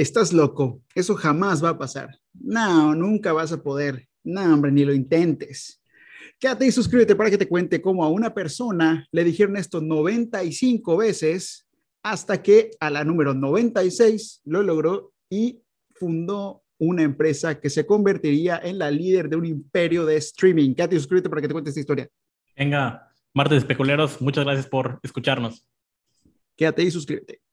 estás loco, eso jamás va a pasar. No, nunca vas a poder. No, hombre, ni lo intentes. Quédate y suscríbete para que te cuente cómo a una persona le dijeron esto 95 veces hasta que a la número 96 lo logró y fundó una empresa que se convertiría en la líder de un imperio de streaming. Quédate y suscríbete para que te cuente esta historia. Venga, martes especuleros, muchas gracias por escucharnos. Quédate y suscríbete.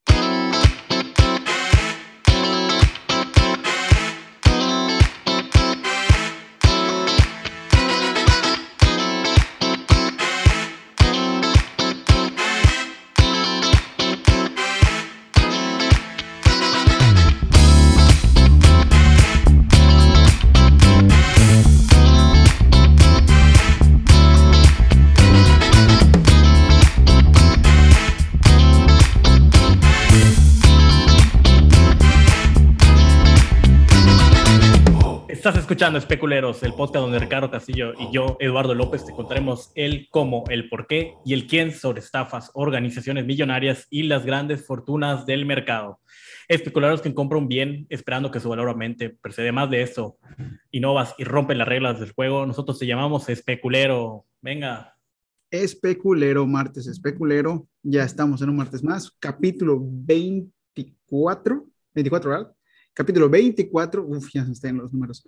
Escuchando Especuleros, el podcast donde Ricardo Castillo y yo, Eduardo López, te contaremos el cómo, el por qué y el quién sobre estafas, organizaciones millonarias y las grandes fortunas del mercado. Especuleros que compra un bien esperando que su valor aumente, pero si además de eso innovas y rompes las reglas del juego, nosotros te llamamos especulero. Venga. Especulero, martes especulero. Ya estamos en un martes más, capítulo 24, 24, ¿verdad? capítulo 24, uf, ya están los números.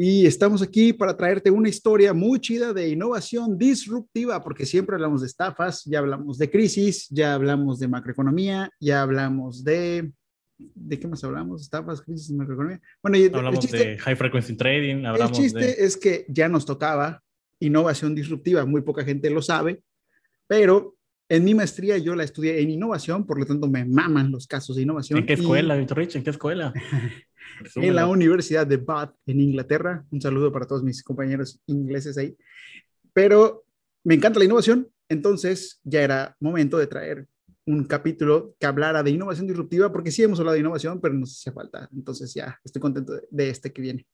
Y estamos aquí para traerte una historia muy chida de innovación disruptiva, porque siempre hablamos de estafas, ya hablamos de crisis, ya hablamos de macroeconomía, ya hablamos de... ¿De qué más hablamos? Estafas, crisis, macroeconomía. Bueno, y hablamos de high frequency trading. el chiste es que ya nos tocaba innovación disruptiva. Muy poca gente lo sabe, pero en mi maestría yo la estudié en innovación, por lo tanto me maman los casos de innovación. ¿En qué escuela, Víctor Rich? ¿En qué escuela? en la Universidad de Bath, en Inglaterra. Un saludo para todos mis compañeros ingleses ahí. Pero me encanta la innovación, entonces ya era momento de traer un capítulo que hablara de innovación disruptiva, porque sí hemos hablado de innovación, pero nos hacía falta. Entonces ya estoy contento de, este que viene.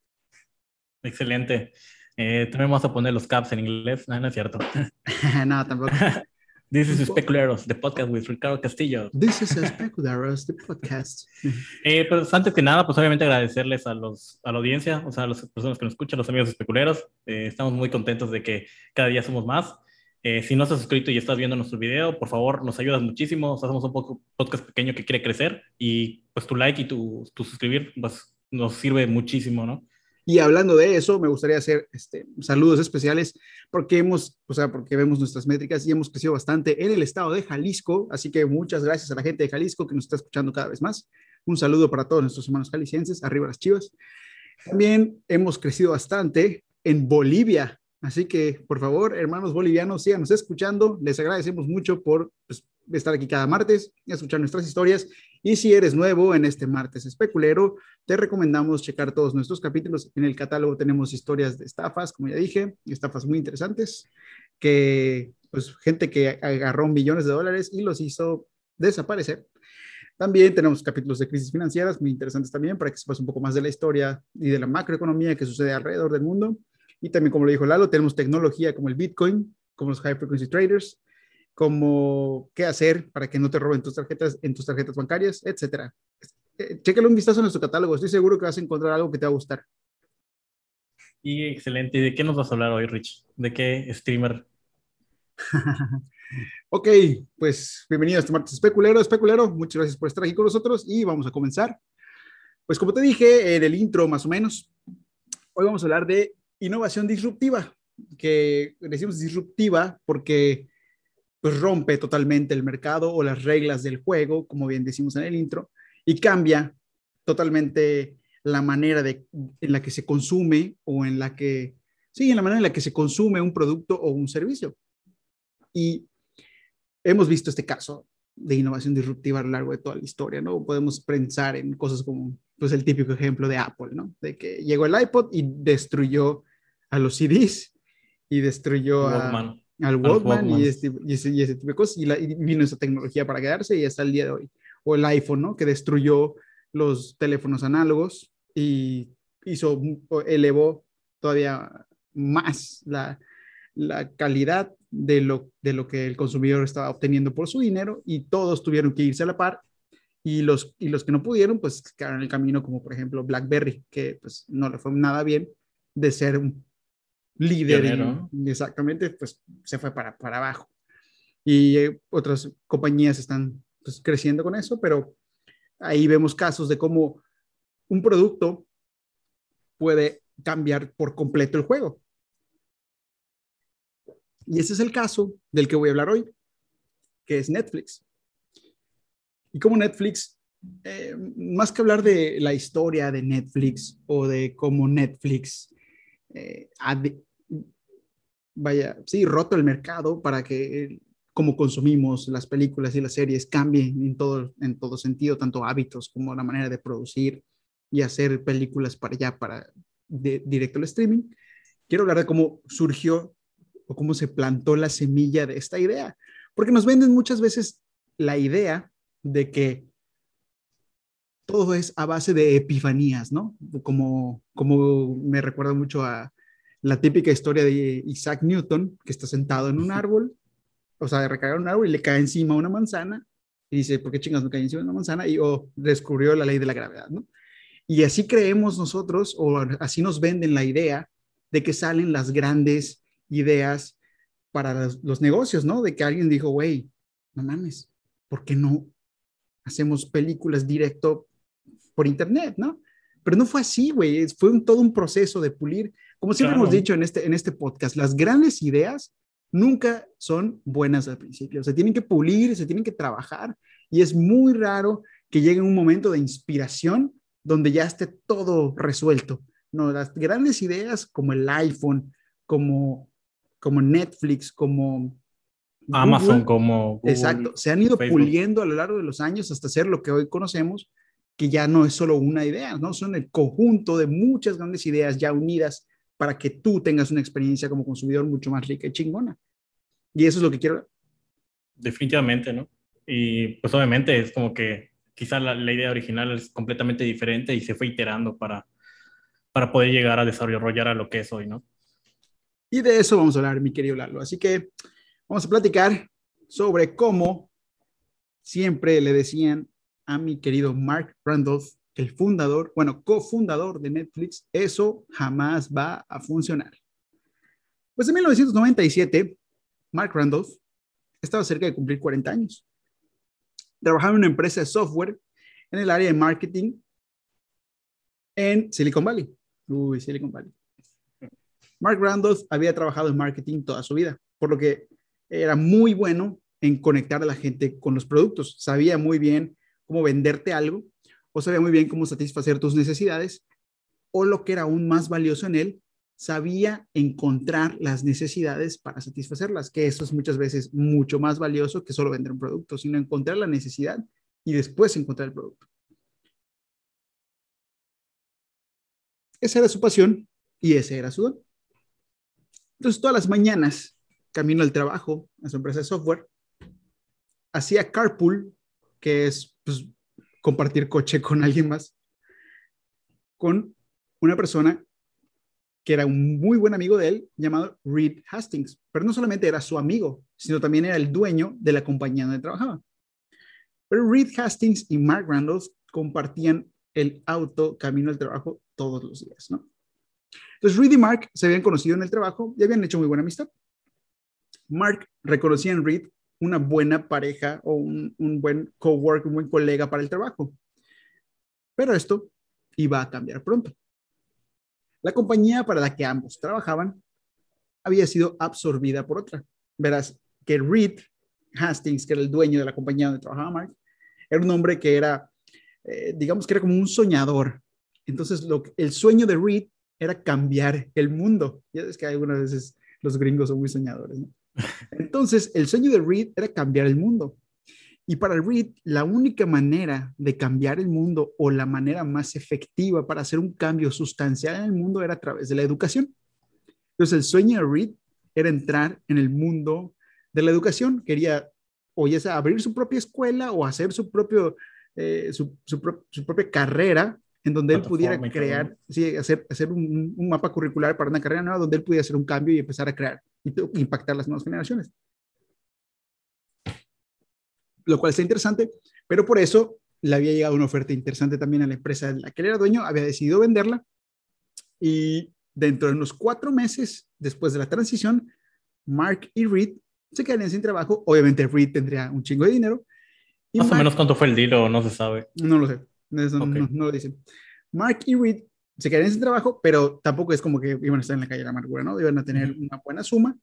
Excelente. Eh, también vamos a poner los caps en inglés. No, no es cierto. no, tampoco. This is Speculeros, the podcast with Ricardo Castillo. This is Speculeros, the podcast. eh, pues antes que nada, pues obviamente agradecerles a, los, a la audiencia, o sea, a las personas que nos escuchan, los amigos especuleros. Eh, estamos muy contentos de que cada día somos más. Eh, si no estás suscrito y estás viendo nuestro video, por favor, nos ayudas muchísimo. O sea, somos un poco, podcast pequeño que quiere crecer y pues tu like y tu, tu suscribir pues, nos sirve muchísimo, ¿no? Y hablando de eso, me gustaría hacer este, saludos especiales porque hemos, o sea, porque vemos nuestras métricas y hemos crecido bastante en el estado de Jalisco. Así que muchas gracias a la gente de Jalisco que nos está escuchando cada vez más. Un saludo para todos nuestros hermanos jaliscienses. Arriba las chivas. También hemos crecido bastante en Bolivia. Así que, por favor, hermanos bolivianos, síganos escuchando. Les agradecemos mucho por pues, estar aquí cada martes escuchar nuestras historias y si eres nuevo en este martes especulero, te recomendamos checar todos nuestros capítulos. En el catálogo tenemos historias de estafas, como ya dije, estafas muy interesantes, que pues gente que agarró millones de dólares y los hizo desaparecer. También tenemos capítulos de crisis financieras muy interesantes también para que sepas un poco más de la historia y de la macroeconomía que sucede alrededor del mundo. Y también, como lo dijo Lalo, tenemos tecnología como el Bitcoin, como los high frequency traders, como qué hacer para que no te roben tus tarjetas en tus tarjetas bancarias, etcétera. Eh, chécale un vistazo en nuestro catálogo, estoy seguro que vas a encontrar algo que te va a gustar. Y excelente. ¿Y de qué nos vas a hablar hoy, Rich? ¿De qué streamer? ok, pues bienvenido a este martes especulero, especulero. Muchas gracias por estar aquí con nosotros y vamos a comenzar. Pues como te dije en el intro más o menos, hoy vamos a hablar de innovación disruptiva, que decimos disruptiva porque pues rompe totalmente el mercado o las reglas del juego, como bien decimos en el intro, y cambia totalmente la manera de, en la que se consume o en la que, sí, en la manera en la que se consume un producto o un servicio. Y hemos visto este caso de innovación disruptiva a lo largo de toda la historia, ¿no? Podemos pensar en cosas como, pues, el típico ejemplo de Apple, ¿no? De que llegó el iPod y destruyó a los CDs y destruyó a al Walkman, y, este, y, ese, y, ese, tipo de cosas, y, la, y, vino esa tecnología para quedarse y hasta el día de hoy. O el iPhone, ¿no? Que destruyó los teléfonos análogos y hizo, elevó todavía más la, la calidad de lo, de lo que el consumidor estaba obteniendo por su dinero y todos tuvieron que irse a la par y los, y los que no pudieron, pues quedaron en el camino, como por ejemplo BlackBerry, que pues no le fue nada bien de ser un líder. Exactamente, pues se fue para, para abajo. Y eh, otras compañías están pues, creciendo con eso, pero ahí vemos casos de cómo un producto puede cambiar por completo el juego. Y ese es el caso del que voy a hablar hoy, que es Netflix. Y como Netflix, eh, más que hablar de la historia de Netflix o de cómo Netflix eh, vaya, sí, roto el mercado para que cómo consumimos las películas y las series cambien en todo, en todo sentido, tanto hábitos como la manera de producir y hacer películas para allá, para directo al streaming. Quiero hablar de cómo surgió o cómo se plantó la semilla de esta idea, porque nos venden muchas veces la idea de que todo es a base de epifanías, ¿no? Como, como me recuerda mucho a la típica historia de Isaac Newton, que está sentado en un árbol, o sea, recargar un árbol y le cae encima una manzana, y dice, ¿por qué chingas me cae encima una manzana? Y oh, descubrió la ley de la gravedad, ¿no? Y así creemos nosotros, o así nos venden la idea de que salen las grandes ideas para los, negocios, ¿no? De que alguien dijo, güey, no mames, ¿por qué no hacemos películas directo por internet, ¿no? Pero no fue así, güey, fue un, todo un proceso de pulir. Como siempre hemos dicho en este, en este podcast, las grandes ideas nunca son buenas al principio, se tienen que pulir, se tienen que trabajar y es muy raro que llegue un momento de inspiración donde ya esté todo resuelto. No, las grandes ideas como el iPhone, como, como Netflix, como Amazon, como exacto, se han ido puliendo a lo largo de los años hasta ser lo que hoy conocemos, que ya no es solo una idea, ¿no? Son el conjunto de muchas grandes ideas ya unidas para que tú tengas una experiencia como consumidor mucho más rica y chingona. Y eso es lo que quiero. Definitivamente, ¿no? Y pues obviamente es como que quizá la, la idea original es completamente diferente y se fue iterando para, para poder llegar a desarrollar a lo que es hoy, ¿no? Y de eso vamos a hablar, mi querido Lalo. Así que vamos a platicar sobre cómo siempre le decían a mi querido Mark Randolph, el fundador, bueno, cofundador de Netflix, eso jamás va a funcionar. Pues en 1997, Mark Randolph estaba cerca de cumplir 40 años. Trabajaba en una empresa de software en el área de marketing en Silicon Valley. Uy, Silicon Valley. Mark Randolph había trabajado en marketing toda su vida, por lo que era muy bueno en conectar a la gente con los productos. Sabía muy bien cómo venderte algo o sabía muy bien cómo satisfacer tus necesidades o lo que era aún más valioso en él, sabía encontrar las necesidades para satisfacerlas, que eso es muchas veces mucho más valioso que solo vender un producto, sino encontrar la necesidad y después encontrar el producto. Esa era su pasión y ese era su don. Entonces, todas las mañanas, camino al trabajo, a su empresa de software, hacía carpool, que es pues, compartir coche con alguien más, con una persona que era un muy buen amigo de él, llamado Reed Hastings. Pero no solamente era su amigo, sino también era el dueño de la compañía donde trabajaba. Pero Reed Hastings y Mark Randolph compartían el auto camino al trabajo todos los días, ¿no? Entonces, Reed y Mark se habían conocido en el trabajo y habían hecho muy buena amistad. Mark reconocía en Reed una buena pareja o un, un buen coworker, un buen colega para el trabajo. Pero esto iba a cambiar pronto. La compañía para la que ambos trabajaban había sido absorbida por otra. Verás que Reed Hastings, que era el dueño de la compañía donde trabajaba Mark, era un hombre que era, eh, digamos que era como un soñador, entonces, el sueño de Reed era cambiar el mundo. Ya es que algunas veces los gringos son muy soñadores. ¿no? Entonces, el sueño de Reed era cambiar el mundo. Y para Reed, la única manera de cambiar el mundo o la manera más efectiva para hacer un cambio sustancial en el mundo era a través de la educación. Entonces, el sueño de Reed era entrar en el mundo de la educación. Quería o ya sea abrir su propia escuela o hacer su, propio, eh, su, su, su propia carrera en donde él pudiera crear, sí, hacer, hacer un, un, mapa curricular para una carrera nueva, donde él pudiera hacer un cambio y empezar a crear impactar las nuevas generaciones. Lo cual está interesante, pero por eso le había llegado una oferta interesante también a la empresa de la que él era dueño, había decidido venderla y dentro de unos cuatro meses después de la transición, Mark y Reed se quedarían sin trabajo. Obviamente Reed tendría un chingo de dinero. Más o menos cuánto fue el deal o no se sabe. No lo sé, no, lo dicen. Mark y Reed se quedarían sin trabajo, pero tampoco es como que iban a estar en la calle de la amargura, ¿no? Iban a tener una buena suma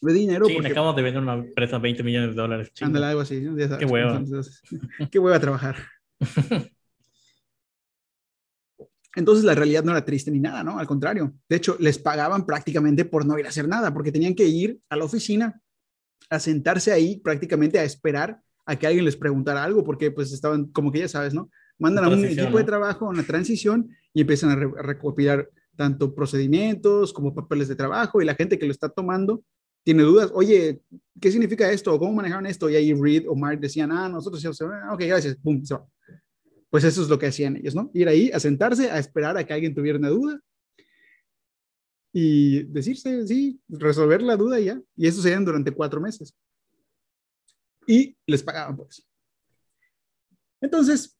de dinero. Sí, porque... acabamos de vender una empresa 20 millones de dólares. Ándale, algo así. Qué hueva. qué hueva trabajar. Entonces la realidad no era triste ni nada, ¿no? Al contrario. De hecho, les pagaban prácticamente por no ir a hacer nada, porque tenían que ir a la oficina, a sentarse ahí prácticamente a esperar a que alguien les preguntara algo, porque pues estaban, como que ya sabes, ¿no? Mandan a un equipo de trabajo, una transición y empiezan a, recopilar tanto procedimientos como papeles de trabajo y la gente que lo está tomando tiene dudas, oye, ¿qué significa esto? ¿Cómo manejaron esto? Y ahí Reed o Mark decían, ah, nosotros ya, ah, ok, gracias, pum, se va pues eso es lo que hacían ellos, ¿no? Ir ahí a sentarse, a esperar a que alguien tuviera una duda y decirse, sí, resolver la duda ya. Y eso serían durante cuatro meses. Y les pagaban por eso. Entonces,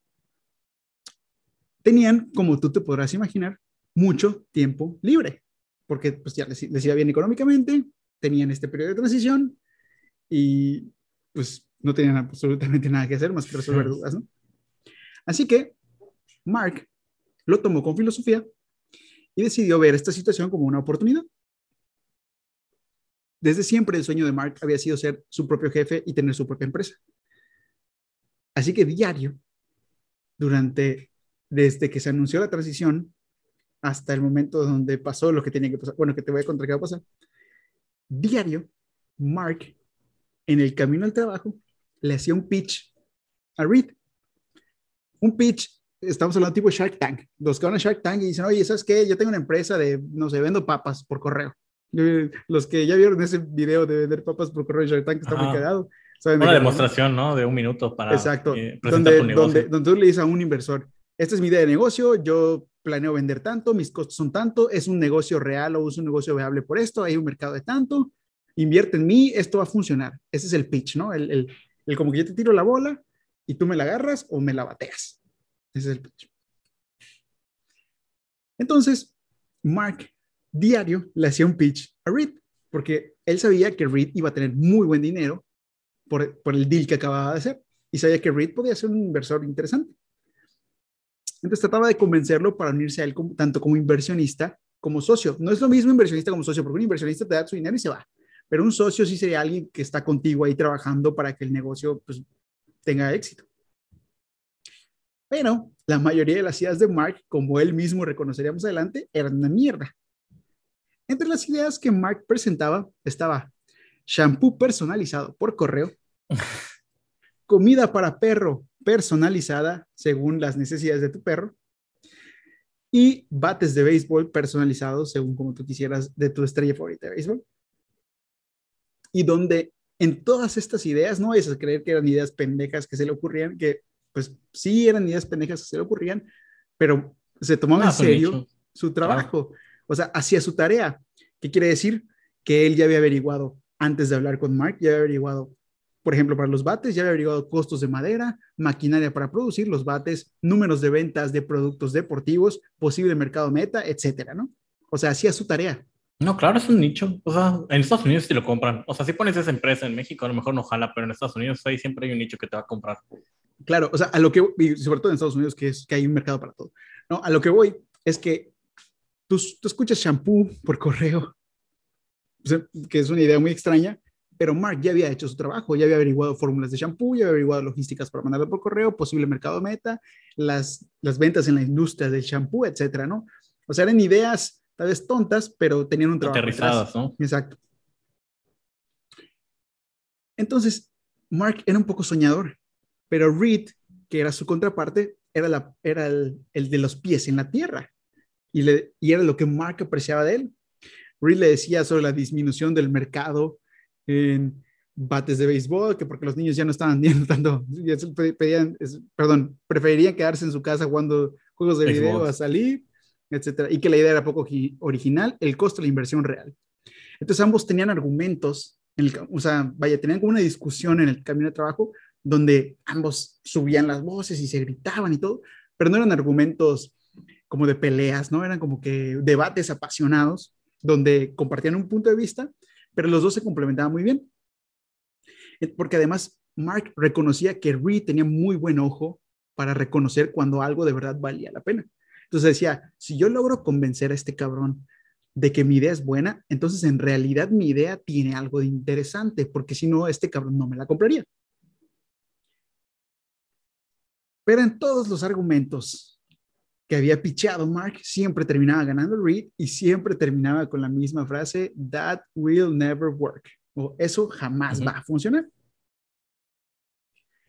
tenían, como tú te podrás imaginar, mucho tiempo libre, porque pues ya les, les iba bien económicamente, tenían este periodo de transición y pues no tenían absolutamente nada que hacer más que resolver dudas, ¿no? Así que Mark lo tomó con filosofía y decidió ver esta situación como una oportunidad. Desde siempre el sueño de Mark había sido ser su propio jefe y tener su propia empresa. Así que diario, durante, desde que se anunció la transición hasta el momento donde pasó lo que tenía que pasar, bueno, que te voy a contar qué va a pasar, diario, Mark, en el camino al trabajo, le hacía un pitch a Reed un pitch, estamos hablando tipo Shark Tank, los que van a Shark Tank y dicen, oye, ¿sabes qué? Yo tengo una empresa de, no sé, vendo papas por correo. Los que ya vieron ese video de vender papas por correo de Shark Tank, está muy cagado. Una demostración, ¿no? De un minuto para Exacto. Eh, donde, donde, donde tú le dices a un inversor, esta es mi idea de negocio, yo planeo vender tanto, mis costos son tanto, es un negocio real o es un negocio viable por esto, hay un mercado de tanto, invierte en mí, esto va a funcionar. Ese es el pitch, ¿no? El, el, el como que yo te tiro la bola, y tú me la agarras o me la bateas. Ese es el pitch. Entonces, Mark diario le hacía un pitch a Reed, porque él sabía que Reed iba a tener muy buen dinero por, por el deal que acababa de hacer y sabía que Reed podía ser un inversor interesante. Entonces trataba de convencerlo para unirse a él tanto como inversionista como socio. No es lo mismo inversionista como socio, porque un inversionista te da su dinero y se va. Pero un socio sí sería alguien que está contigo ahí trabajando para que el negocio pues, tenga éxito. Pero la mayoría de las ideas de Mark, como él mismo reconocería más adelante, eran una mierda. Entre las ideas que Mark presentaba estaba shampoo personalizado por correo, comida para perro personalizada según las necesidades de tu perro y bates de béisbol personalizados según como tú quisieras de tu estrella favorita de béisbol. Y donde en todas estas ideas, no es creer que eran ideas pendejas que se le ocurrían, que pues sí eran ideas pendejas que se le ocurrían, pero se tomaba en serio su trabajo, o sea, hacía su tarea. ¿Qué quiere decir? Que él ya había averiguado antes de hablar con Mark, ya había averiguado, por ejemplo, para los bates, ya había averiguado costos de madera, maquinaria para producir los bates, números de ventas de productos deportivos, posible mercado meta, etcétera, ¿no? O sea, hacía su tarea. No, claro, es un nicho. O sea, en Estados Unidos sí lo compran. O sea, si pones esa empresa en México, a lo mejor no jala, pero en Estados Unidos ahí siempre hay un nicho que te va a comprar. Claro, o sea, a lo que, sobre todo en Estados Unidos, que es que hay un mercado para todo. No, a lo que voy es que tú, tú escuchas shampoo por correo, que es una idea muy extraña, pero Mark ya había hecho su trabajo, ya había averiguado fórmulas de shampoo, ya había averiguado logísticas para mandarlo por correo, posible mercado meta, las, las ventas en la industria del shampoo, etcétera, ¿no? O sea, eran ideas tal vez tontas, pero tenían un trabajo. Aterrizadas, ¿no? Exacto. Entonces, Mark era un poco soñador, pero Reed, que era su contraparte, era, la, era el, el, de los pies en la tierra. Y, le, y era lo que Mark apreciaba de él. Reed le decía sobre la disminución del mercado en bates de béisbol, que porque los niños ya no estaban viendo tanto, pedían, perdón, preferirían quedarse en su casa jugando juegos de video a salir etcétera, y que la idea era poco original, el costo de la inversión real. Entonces ambos tenían argumentos, en el, o sea, vaya, tenían como una discusión en el camino de trabajo donde ambos subían las voces y se gritaban y todo, pero no eran argumentos como de peleas, ¿no? Eran como que debates apasionados, donde compartían un punto de vista, pero los dos se complementaban muy bien. Eh, porque además Mark reconocía que Reed tenía muy buen ojo para reconocer cuando algo de verdad valía la pena. Entonces decía, si yo logro convencer a este cabrón de que mi idea es buena, entonces en realidad mi idea tiene algo de interesante, porque si no, este cabrón no me la compraría. Pero en todos los argumentos que había pichado Mark, siempre terminaba ganando Reed y siempre terminaba con la misma frase, that will never work, o eso jamás va a funcionar.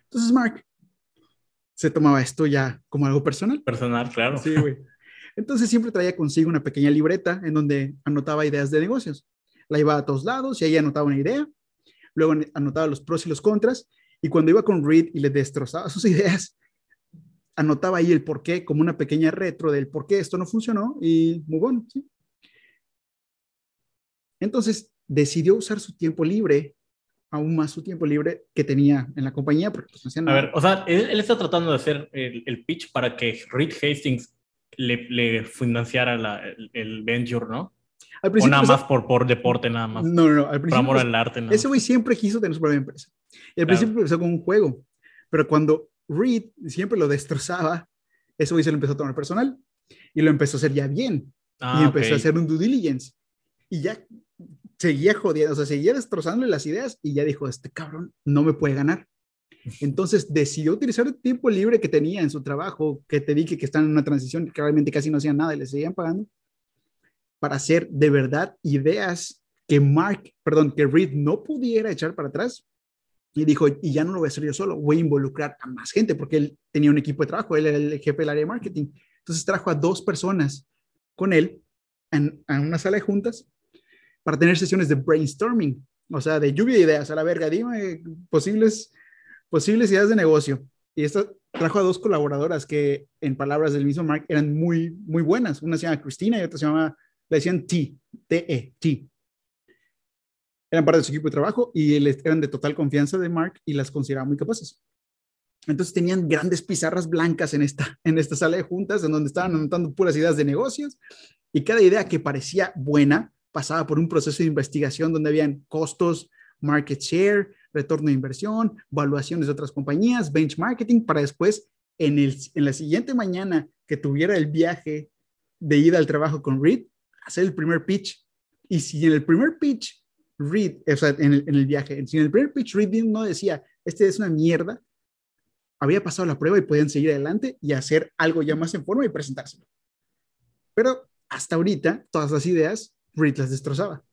Entonces Mark se tomaba esto ya como algo personal. Personal, claro. Sí, güey. Entonces siempre traía consigo una pequeña libreta en donde anotaba ideas de negocios. La iba a todos lados y ahí anotaba una idea, luego anotaba los pros y los contras, y cuando iba con Reed y le destrozaba sus ideas, anotaba ahí el por qué, como una pequeña retro del por qué esto no funcionó y muy bueno. ¿sí? Entonces decidió usar su tiempo libre aún más su tiempo libre que tenía en la compañía, porque pues, no hacía nada. A ver, o sea, él, está tratando de hacer el, pitch para que Reed Hastings le, le financiara la, el, venture, ¿no? Al o nada más por, por deporte, nada más. No, no, no. Al principio, por amor al arte. Nada ese güey siempre quiso tener su propia empresa. Y al principio empezó con un juego, pero cuando Reed siempre lo destrozaba, ese güey se lo empezó a tomar personal y lo empezó a hacer ya bien. Ah, y empezó a hacer un due diligence. Y ya seguía jodiendo, o sea, seguía destrozándole las ideas y ya dijo, este cabrón no me puede ganar. Entonces decidió utilizar el tiempo libre que tenía en su trabajo, que te dije que están en una transición, que realmente casi no hacían nada y le seguían pagando, para hacer de verdad ideas que Mark, perdón, que Reed no pudiera echar para atrás. Y dijo, y ya no lo voy a hacer yo solo, voy a involucrar a más gente, porque él tenía un equipo de trabajo, él era el jefe del área de marketing. Entonces trajo a dos personas con él en, en una sala de juntas para tener sesiones de brainstorming, o sea, de lluvia de ideas, a la verga, dime posibles, posibles ideas de negocio. Y esto trajo a dos colaboradoras que, en palabras del mismo Mark, eran muy, muy buenas. Una se llama Cristina y otra se llama, le decían T, T-E, T. Eran parte de su equipo de trabajo y eran de total confianza de Mark y las consideraba muy capaces. Entonces tenían grandes pizarras blancas en esta, en esta sala de juntas, en donde estaban anotando puras ideas de negocios y cada idea que parecía buena pasaba por un proceso de investigación donde habían costos, market share, retorno de inversión, valuaciones de otras compañías, benchmarking, para después, en, el, en la siguiente mañana que tuviera el viaje de ida al trabajo con Reed, hacer el primer pitch. Y si en el primer pitch, Reed, o sea, en el, en el viaje, si en el primer pitch Reed no decía, este es una mierda, había pasado la prueba y podían seguir adelante y hacer algo ya más en forma y presentárselo. Pero hasta ahorita, todas las ideas Reed las destrozaba.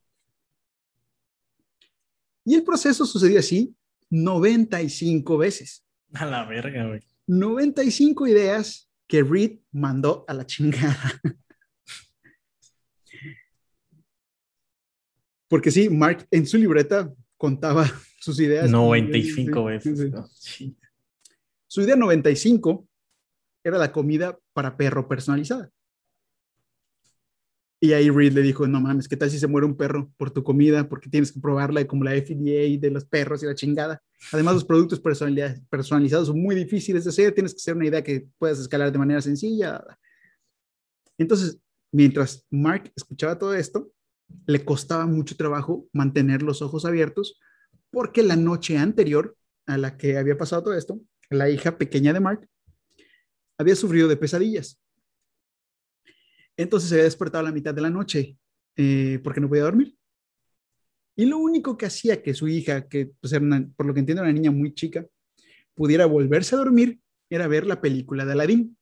Y el proceso sucedió así 95 veces. A la verga, güey. 95 ideas que Reed mandó a la chingada. Porque sí, Mark en su libreta contaba sus ideas. 95 veces. Su idea 95 era la comida para perro personalizada. Y ahí Reed le dijo, no mames, ¿qué tal si se muere un perro por tu comida? Porque tienes que probarla como la FDA de los perros y la chingada. Además, los productos personalizados son muy difíciles de hacer, tienes que hacer una idea que puedas escalar de manera sencilla. Entonces, mientras Mark escuchaba todo esto, le costaba mucho trabajo mantener los ojos abiertos porque la noche anterior a la que había pasado todo esto, la hija pequeña de Mark había sufrido de pesadillas entonces se había despertado a la mitad de la noche eh, porque no podía dormir. Y lo único que hacía que su hija, que pues, por lo que entiendo una niña muy chica, pudiera volverse a dormir era ver la película de Aladdin,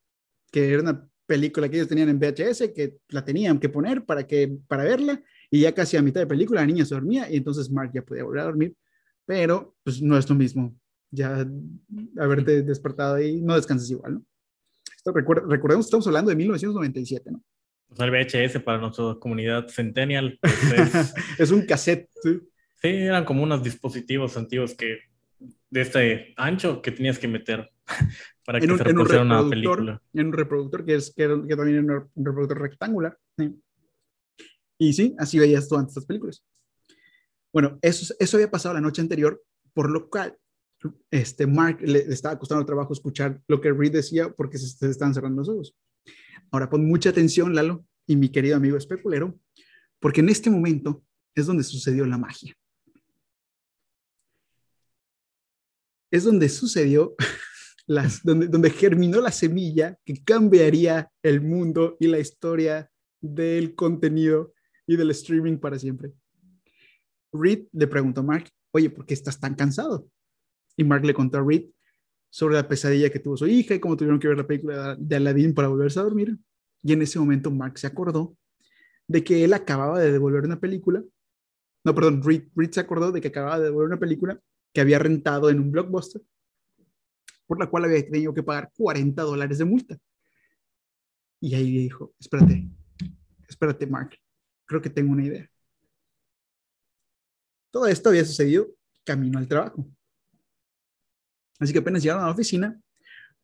que era una película que ellos tenían en VHS, que la tenían que poner para, que, para verla, y ya casi a mitad de película la niña se dormía y entonces Mark ya podía volver a dormir, pero pues no es lo mismo, ya haberte despertado ahí, no descansas igual, ¿no? Esto recordemos, estamos hablando de 1997, ¿no? el VHS para nuestra comunidad Centennial. Pues, es, un cassette. ¿sí? sí, eran como unos dispositivos antiguos que de este ancho que tenías que meter para que un, se reproduciera una película. En un reproductor que, es, que, también era un reproductor rectangular. Y sí, así veías tú antes estas películas. Bueno, eso, eso había pasado la noche anterior, por lo cual este, Mark le, estaba costando trabajo escuchar lo que Reed decía porque se, se estaban cerrando los ojos. Ahora pon mucha atención, Lalo, y mi querido amigo especulero, porque en este momento es donde sucedió la magia. Es donde sucedió, las, donde, donde germinó la semilla que cambiaría el mundo y la historia del contenido y del streaming para siempre. Reed le preguntó a Mark, oye, ¿por qué estás tan cansado? Y Mark le contó a Reed sobre la pesadilla que tuvo su hija y cómo tuvieron que ver la película de Aladdin para volverse a dormir. Y en ese momento Mark se acordó de que él acababa de devolver una película. No, perdón, Reed, se acordó de que acababa de devolver una película que había rentado en un blockbuster, por la cual había tenido que pagar 40 dólares de multa. Y ahí dijo, espérate, espérate, Mark, creo que tengo una idea. Todo esto había sucedido camino al trabajo. Así que apenas llegaron a la oficina,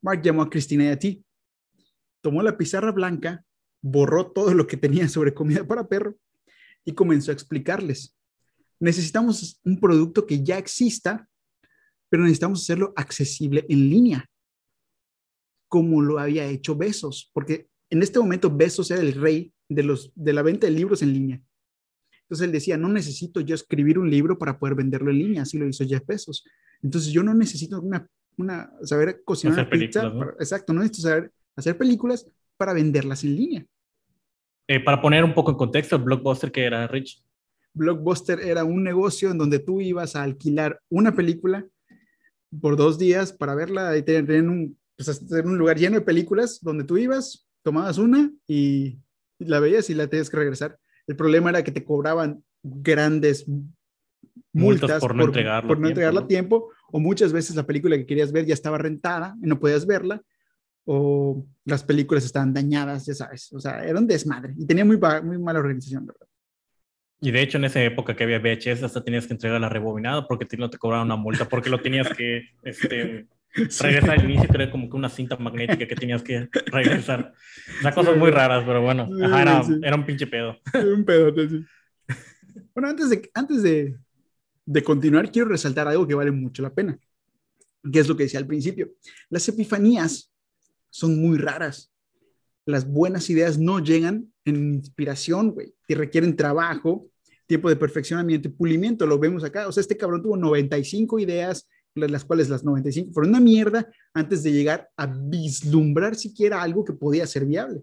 Mark llamó a Cristina y a ti, tomó la pizarra blanca, borró todo lo que tenía sobre comida para perro y comenzó a explicarles. Necesitamos un producto que ya exista, pero necesitamos hacerlo accesible en línea, como lo había hecho Besos, porque en este momento Besos era el rey de, los, de la venta de libros en línea. Entonces él decía, no necesito yo escribir un libro para poder venderlo en línea, así lo hizo Jeff Bezos. Entonces yo no necesito una, una saber cocinar pizza, exacto, no necesito saber hacer películas para venderlas en línea. Eh, para poner un poco en contexto, Blockbuster que era Rich. Blockbuster era un negocio en donde tú ibas a alquilar una película por dos días para verla y tener un, pues, un lugar lleno de películas donde tú ibas, tomabas una y, la veías y la tenías que regresar. El problema era que te cobraban grandes multas, por no, entregarla a tiempo, o muchas veces la película que querías ver ya estaba rentada y no podías verla, o las películas estaban dañadas, ya sabes, o sea, era un desmadre y tenía muy, muy mala organización, ¿verdad? Y de hecho, en esa época que había VHS, hasta tenías que entregar la rebobinada porque no te cobraban una multa, porque lo tenías que este, regresar al inicio, era como que una cinta magnética que tenías que regresar. O sea, cosas muy raras, pero bueno, era, era, un pinche pedo. Un pedo, sí. Bueno, antes de, antes de, de continuar, quiero resaltar algo que vale mucho la pena, que es lo que decía al principio. Las epifanías son muy raras. Las buenas ideas no llegan en inspiración, güey, y requieren trabajo, tiempo de perfeccionamiento y pulimiento. Lo vemos acá. O sea, este cabrón tuvo 95 ideas, las cuales las 95 fueron una mierda antes de llegar a vislumbrar siquiera algo que podía ser viable.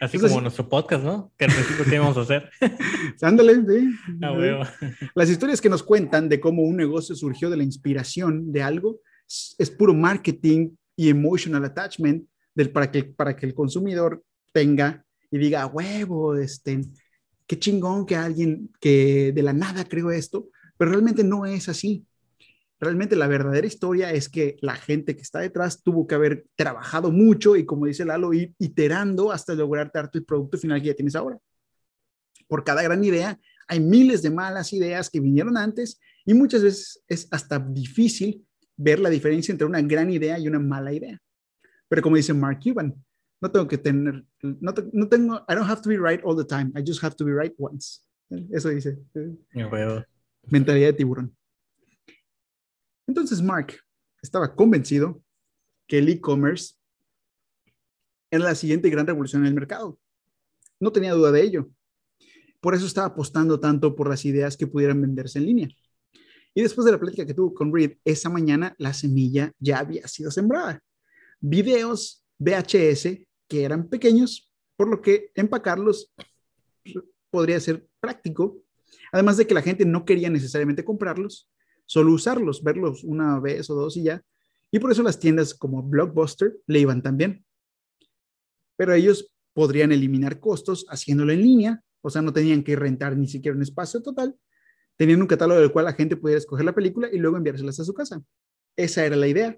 Así como nuestro podcast, ¿no? Que al principio qué íbamos a hacer. Ándale, sí. Ah, las historias que nos cuentan de cómo un negocio surgió de la inspiración de algo es puro marketing y emotional attachment del, para, que, para que el consumidor tenga y diga, huevo, este, qué chingón que alguien que de la nada creó esto, pero realmente no es así. Realmente la verdadera historia es que la gente que está detrás tuvo que haber trabajado mucho y como dice Lalo, ir iterando hasta lograr darte el producto final que ya tienes ahora. Por cada gran idea hay miles de malas ideas que vinieron antes y muchas veces es hasta difícil ver la diferencia entre una gran idea y una mala idea. Pero como dice Mark Cuban, no tengo que tener, no, no tengo, I don't have to be right all the time, I just have to be right once. Eso dice. Mentalidad de tiburón. Entonces Mark estaba convencido que el e-commerce era la siguiente gran revolución en el mercado. No tenía duda de ello. Por eso estaba apostando tanto por las ideas que pudieran venderse en línea. Y después de la plática que tuvo con Reed, esa mañana la semilla ya había sido sembrada. Videos VHS que eran pequeños, por lo que empacarlos podría ser práctico. Además de que la gente no quería necesariamente comprarlos, solo usarlos, verlos una vez o dos y ya. Y por eso las tiendas como Blockbuster le iban también. Pero ellos podrían eliminar costos haciéndolo en línea, o sea, no tenían que rentar ni siquiera un espacio total tenían un catálogo del cual la gente pudiera escoger la película y luego enviárselas a su casa. Esa era la idea.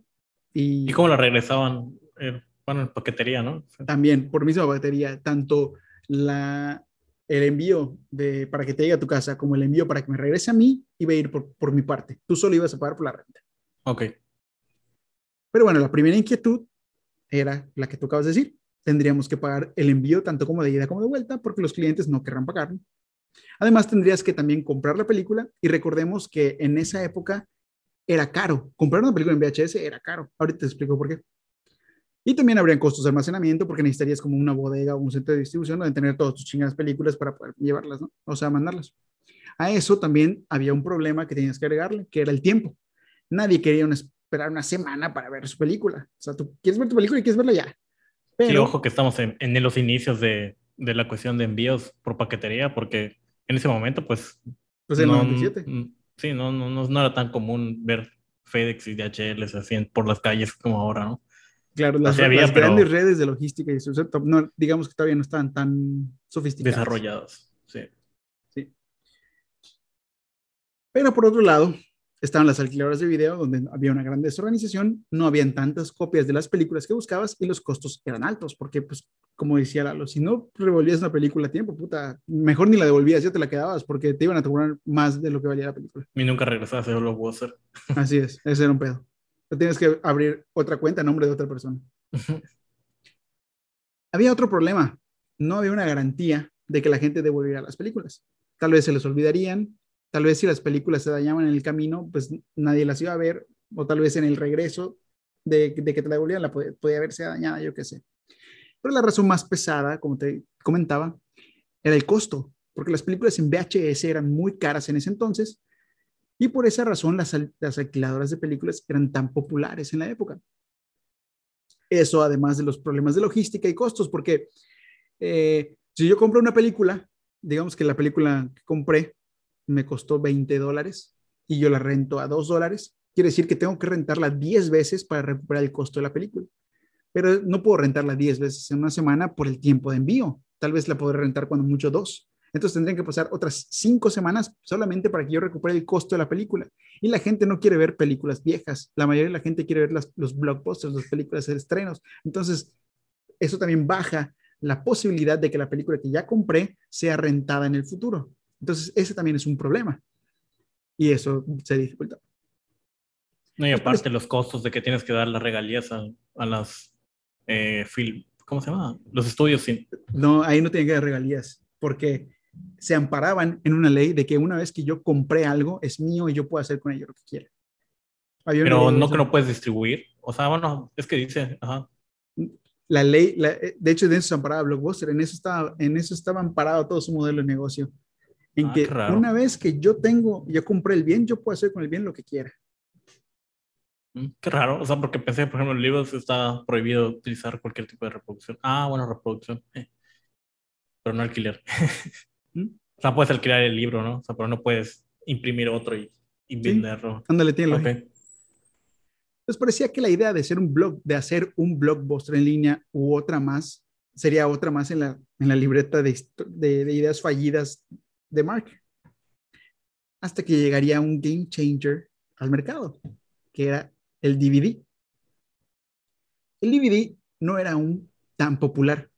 ¿Y, ¿Y cómo la regresaban? Eh, bueno, en paquetería, ¿no? También, por misma paquetería, tanto la, el envío de, para que te llegue a tu casa como el envío para que me regrese a mí iba a ir por, por mi parte. Tú solo ibas a pagar por la renta. Ok. Pero bueno, la primera inquietud era la que tú acabas de decir. Tendríamos que pagar el envío tanto como de ida como de vuelta porque los clientes no querrán pagarlo. Además, tendrías que también comprar la película y recordemos que en esa época era caro. Comprar una película en VHS era caro. Ahorita te explico por qué. Y también habrían costos de almacenamiento porque necesitarías como una bodega o un centro de distribución donde tener todas tus chingadas películas para poder llevarlas, ¿no? O sea, mandarlas. A eso también había un problema que tenías que agregarle, que era el tiempo. Nadie quería esperar una semana para ver su película. O sea, tú quieres ver tu película y quieres verla ya. Pero, sí, ojo que estamos en, en los inicios de, de, la cuestión de envíos por paquetería, porque en ese momento, pues... Pues en no, 97. Sí, no, no, no, era tan común ver FedEx y DHL así por las calles como ahora, ¿no? Claro, las, grandes redes de logística y distribución, no, digamos que todavía no estaban tan sofisticadas. Desarrollados, sí. Sí. Pero por otro lado, estaban las alquiladoras de video, donde había una gran desorganización, no habían tantas copias de las películas que buscabas y los costos eran altos, porque, pues, como decía Lalo, si no revolvías una película a tiempo, puta, mejor ni la devolvías, ya te la quedabas, porque te iban a cobrar más de lo que valía la película. Y nunca regresabas a los hacer. Así es, ese era un pedo. Tienes que abrir otra cuenta a nombre de otra persona. había otro problema, no había una garantía de que la gente devolviera las películas. Tal vez se les olvidarían, Tal vez si las películas se dañaban en el camino, pues nadie las iba a ver, o tal vez en el regreso de, que te la devolvían, la podía, podía haberse dañada, yo qué sé. Pero la razón más pesada, como te comentaba, era el costo, porque las películas en VHS eran muy caras en ese entonces, y por esa razón las, las alquiladoras de películas eran tan populares en la época. Eso además de los problemas de logística y costos, porque eh, si yo compro una película, digamos que la película que compré me costó 20 dólares y yo la rento a 2 dólares, quiere decir que tengo que rentarla 10 veces para recuperar el costo de la película. Pero no puedo rentarla 10 veces en una semana por el tiempo de envío. Tal vez la podré rentar cuando mucho dos. Entonces tendrían que pasar otras 5 semanas solamente para que yo recupere el costo de la película. Y la gente no quiere ver películas viejas. La mayoría de la gente quiere ver los blockbusters, las películas de estrenos. Entonces, eso también baja la posibilidad de que la película que ya compré sea rentada en el futuro. Entonces, ese también es un problema. Y eso se dificulta. No, y aparte los costos de que tienes que dar las regalías a, las eh, film, ¿cómo se llama? Los estudios. No, ahí no tienen que dar regalías, porque se amparaban en una ley de que una vez que yo compré algo, es mío y yo puedo hacer con ello lo que quiera. Pero no que no puedes distribuir. O sea, bueno, es que dice, ajá. La ley, de hecho, de eso se amparaba Blockbuster, en eso estaba, en eso estaba amparado todo su modelo de negocio en ah, que una vez que yo tengo, yo compré el bien, yo puedo hacer con el bien lo que quiera. Mm, qué raro, o sea, porque pensé, por ejemplo, en libros está prohibido utilizar cualquier tipo de reproducción. Ah, bueno, reproducción. Eh. Pero no alquiler. ¿Mm? O sea, puedes alquilar el libro, ¿no? O sea, pero no puedes imprimir otro y, venderlo. Ándale, tiene okay. Entonces parecía que la idea de hacer un blog, de hacer un blockbuster en línea u otra más, sería otra más en la, en la libreta de, de, de ideas fallidas de Mark. Hasta que llegaría un game changer al mercado, que era el DVD. El DVD no era aún tan popular.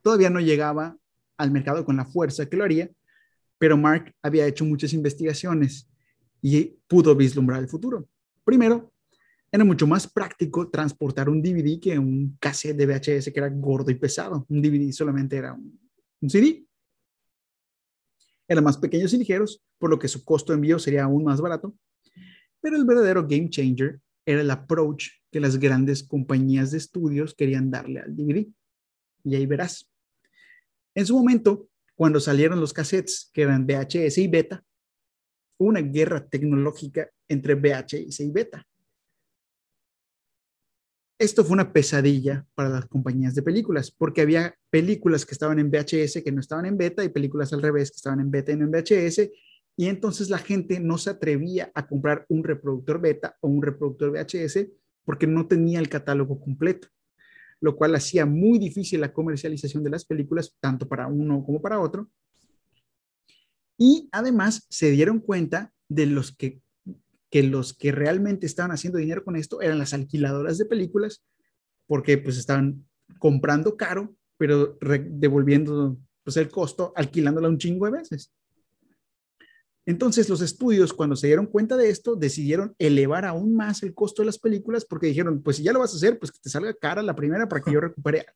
Todavía no llegaba al mercado con la fuerza que lo haría, pero Mark había hecho muchas investigaciones y pudo vislumbrar el futuro. Primero, era mucho más práctico transportar un DVD que un cassette de VHS que era gordo y pesado. Un DVD solamente era un, un CD eran más pequeños y ligeros, por lo que su costo de envío sería aún más barato. Pero el verdadero game changer era el approach que las grandes compañías de estudios querían darle al DVD. Y ahí verás. En su momento, cuando salieron los cassettes que eran VHS y beta, hubo una guerra tecnológica entre VHS y beta. Esto fue una pesadilla para las compañías de películas, porque había películas que estaban en VHS que no estaban en beta y películas al revés que estaban en beta y no en VHS, y entonces la gente no se atrevía a comprar un reproductor beta o un reproductor VHS porque no tenía el catálogo completo, lo cual hacía muy difícil la comercialización de las películas, tanto para uno como para otro. Y además se dieron cuenta de los que que los que realmente estaban haciendo dinero con esto eran las alquiladoras de películas, porque pues estaban comprando caro, pero devolviendo pues, el costo, alquilándola un chingo de veces. Entonces los estudios, cuando se dieron cuenta de esto, decidieron elevar aún más el costo de las películas porque dijeron, pues si ya lo vas a hacer, pues que te salga cara la primera para que yo recupere.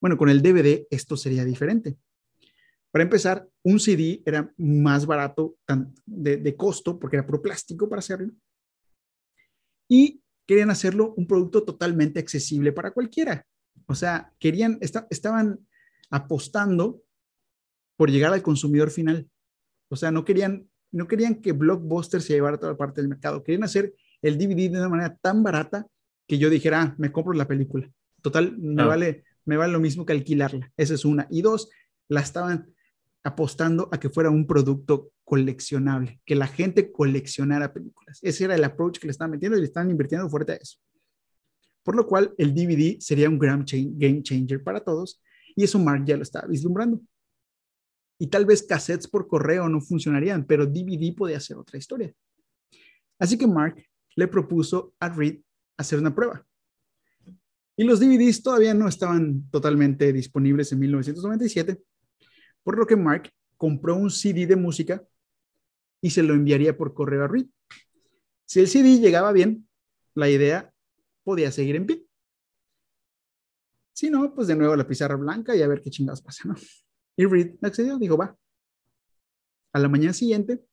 Bueno, con el DVD esto sería diferente. Para empezar, un CD era más barato de, de costo porque era puro plástico para hacerlo. Y querían hacerlo un producto totalmente accesible para cualquiera. O sea, querían, estaban apostando por llegar al consumidor final. O sea, no querían, no querían que Blockbuster se llevara toda parte del mercado. Querían hacer el DVD de una manera tan barata que yo dijera, ah, me compro la película. Total, me, vale, me vale lo mismo que alquilarla. Esa es una. Y dos, la estaban apostando a que fuera un producto coleccionable, que la gente coleccionara películas. Ese era el approach que le estaban metiendo y le estaban invirtiendo fuerte a eso. Por lo cual, el DVD sería un game changer para todos y eso Mark ya lo estaba vislumbrando. Y tal vez cassettes por correo no funcionarían, pero DVD podía ser otra historia. Así que Mark le propuso a Reed hacer una prueba. Y los DVDs todavía no estaban totalmente disponibles en 1997, por lo que Mark compró un CD de música y se lo enviaría por correo a Reed. Si el CD llegaba bien, la idea podía seguir en pie. Si no, pues de nuevo la pizarra blanca y a ver qué chingados pasa, ¿no? Y Reed accedió, dijo, va. A la mañana siguiente,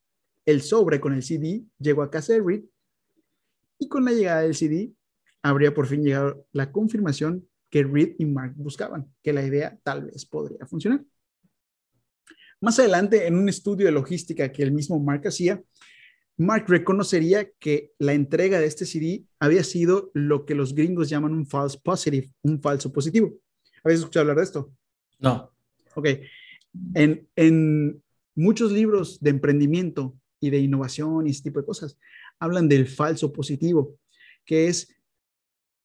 el sobre con el CD llegó a casa de Reed y con la llegada del CD habría por fin llegado la confirmación que Reed y Mark buscaban, que la idea tal vez podría funcionar. Más adelante, en un estudio de logística que el mismo Mark hacía, Mark reconocería que la entrega de este CD había sido lo que los gringos llaman un false positive, un falso positivo. ¿Habéis escuchado hablar de esto? No. Ok. En, en muchos libros de emprendimiento y de innovación y ese tipo de cosas, hablan del falso positivo, que es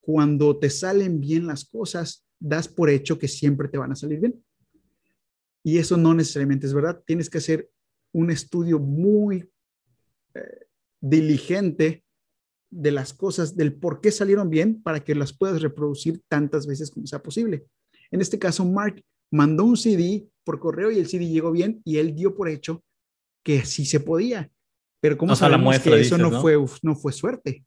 cuando te salen bien las cosas, das por hecho que siempre te van a salir bien. Y eso no necesariamente es verdad. Tienes que hacer un estudio muy eh, diligente de las cosas, del por qué salieron bien, para que las puedas reproducir tantas veces como sea posible. En este caso, Mark mandó un CD por correo y el CD llegó bien y él dio por hecho que sí se podía. Pero ¿cómo sabemos que eso no, Fue, no fue suerte?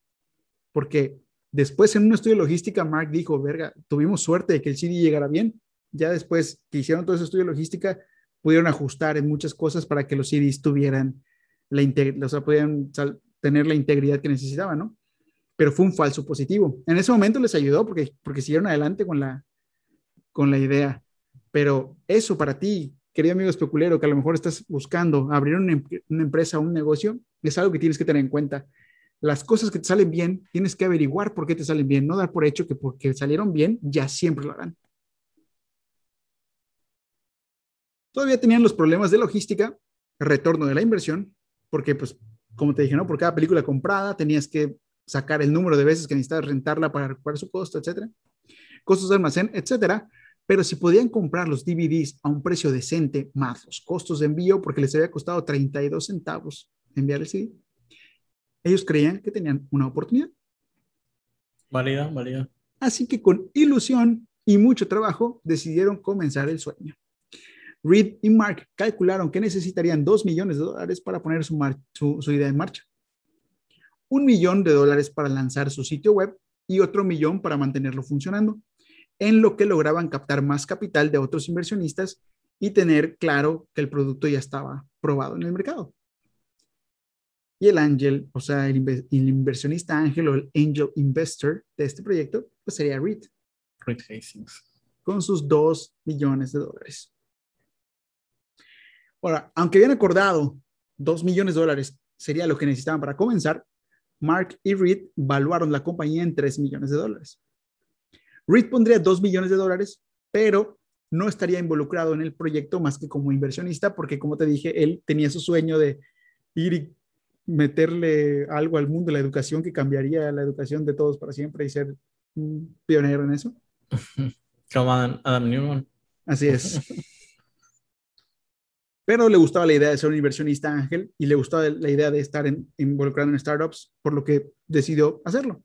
Porque después en un estudio de logística, Mark dijo, verga, tuvimos suerte de que el CD llegara bien ya después que hicieron todo ese estudio de logística, pudieron ajustar en muchas cosas para que los CDs tuvieran la integridad, o sea, pudieran tener la integridad que necesitaban, ¿no? Pero fue un falso positivo. En ese momento les ayudó porque, porque siguieron adelante con la, con la idea. Pero eso para ti, querido amigo especulero, que a lo mejor estás buscando abrir una, una empresa o un negocio, es algo que tienes que tener en cuenta. Las cosas que te salen bien, tienes que averiguar por qué te salen bien, no dar por hecho que porque salieron bien, ya siempre lo harán. Todavía tenían los problemas de logística, retorno de la inversión, porque pues, como te dije, ¿no? Por cada película comprada tenías que sacar el número de veces que necesitabas rentarla para recuperar su costo, etcétera. Costos de almacén, etcétera. Pero si podían comprar los DVDs a un precio decente, más los costos de envío, porque les había costado 32 centavos enviar el CD, ellos creían que tenían una oportunidad. Válida, válida. Así que con ilusión y mucho trabajo decidieron comenzar el sueño. Reed y Mark calcularon que necesitarían 2 millones de dólares para poner su, su, idea en marcha. Un millón de dólares para lanzar su sitio web y otro millón para mantenerlo funcionando, en lo que lograban captar más capital de otros inversionistas y tener claro que el producto ya estaba probado en el mercado. Y el ángel, o sea, el, inversionista ángel o el angel investor de este proyecto, pues sería Reed. Reed Hastings. Con sus 2 millones de dólares. Ahora, aunque habían acordado 2 millones de dólares sería lo que necesitaban para comenzar, Mark y Reed valuaron la compañía en 3 millones de dólares. Reed pondría 2 millones de dólares, pero no estaría involucrado en el proyecto más que como inversionista, porque como te dije, él tenía su sueño de ir y meterle algo al mundo la educación que cambiaría la educación de todos para siempre y ser un pionero en eso. Como Adam Newman. Así es. pero le gustaba la idea de ser un inversionista ángel y le gustaba la idea de estar involucrado en startups, por lo que decidió hacerlo.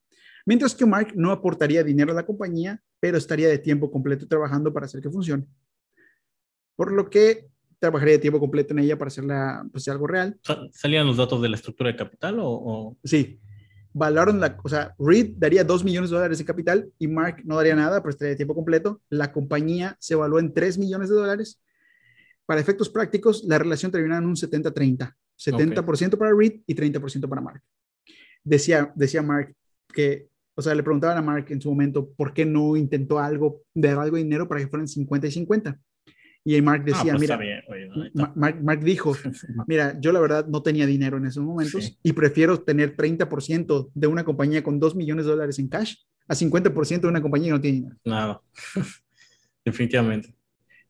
Mientras que Mark no aportaría dinero a la compañía, pero estaría de tiempo completo trabajando para hacer que funcione. Por lo que trabajaría de tiempo completo en ella para hacerla pues, algo real. ¿Salían los datos de la estructura de capital o...? Sí. Valoraron la, o sea, Reed daría 2 millones de dólares de capital y Mark no daría nada, pero estaría de tiempo completo. La compañía se evaluó en 3 millones de dólares para efectos prácticos, la relación terminaba en un 70-30. 70%, para Reed y 30% para Mark. Decía, decía Mark que, o sea, le preguntaban a Mark en su momento por qué no intentó algo, dar algo de dinero para que fueran 50 y 50. Y Mark decía, pues mira, Mark, dijo, mira, yo la verdad no tenía dinero en esos momentos y prefiero tener 30% de una compañía con 2 millones de dólares en cash a 50% de una compañía que no tiene dinero. Nada, definitivamente.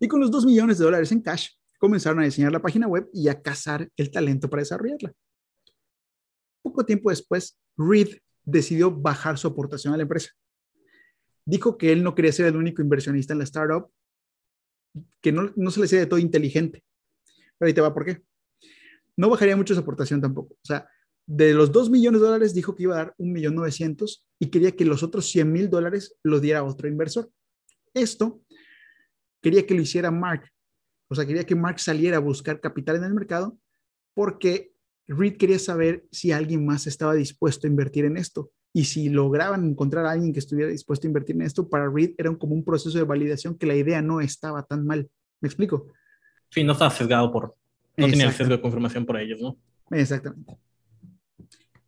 Y con los 2 millones de dólares en cash, comenzaron a diseñar la página web y a cazar el talento para desarrollarla. Poco tiempo después, Reed decidió bajar su aportación a la empresa. Dijo que él no quería ser el único inversionista en la startup que no, no se le hacía de todo inteligente. Pero ahí te va, ¿por qué? No bajaría mucho su aportación tampoco. O sea, de los 2 millones de dólares dijo que iba a dar 1.900.000 y quería que los otros 100 mil dólares los diera otro inversor. Esto quería que lo hiciera Mark. O sea, quería que Mark saliera a buscar capital en el mercado porque Reed quería saber si alguien más estaba dispuesto a invertir en esto. Y si lograban encontrar a alguien que estuviera dispuesto a invertir en esto, para Reed era como un proceso de validación que la idea no estaba tan mal. ¿Me explico? Sí, no estaba sesgado por... No tenía el sesgo de confirmación por ellos, ¿no? Exactamente.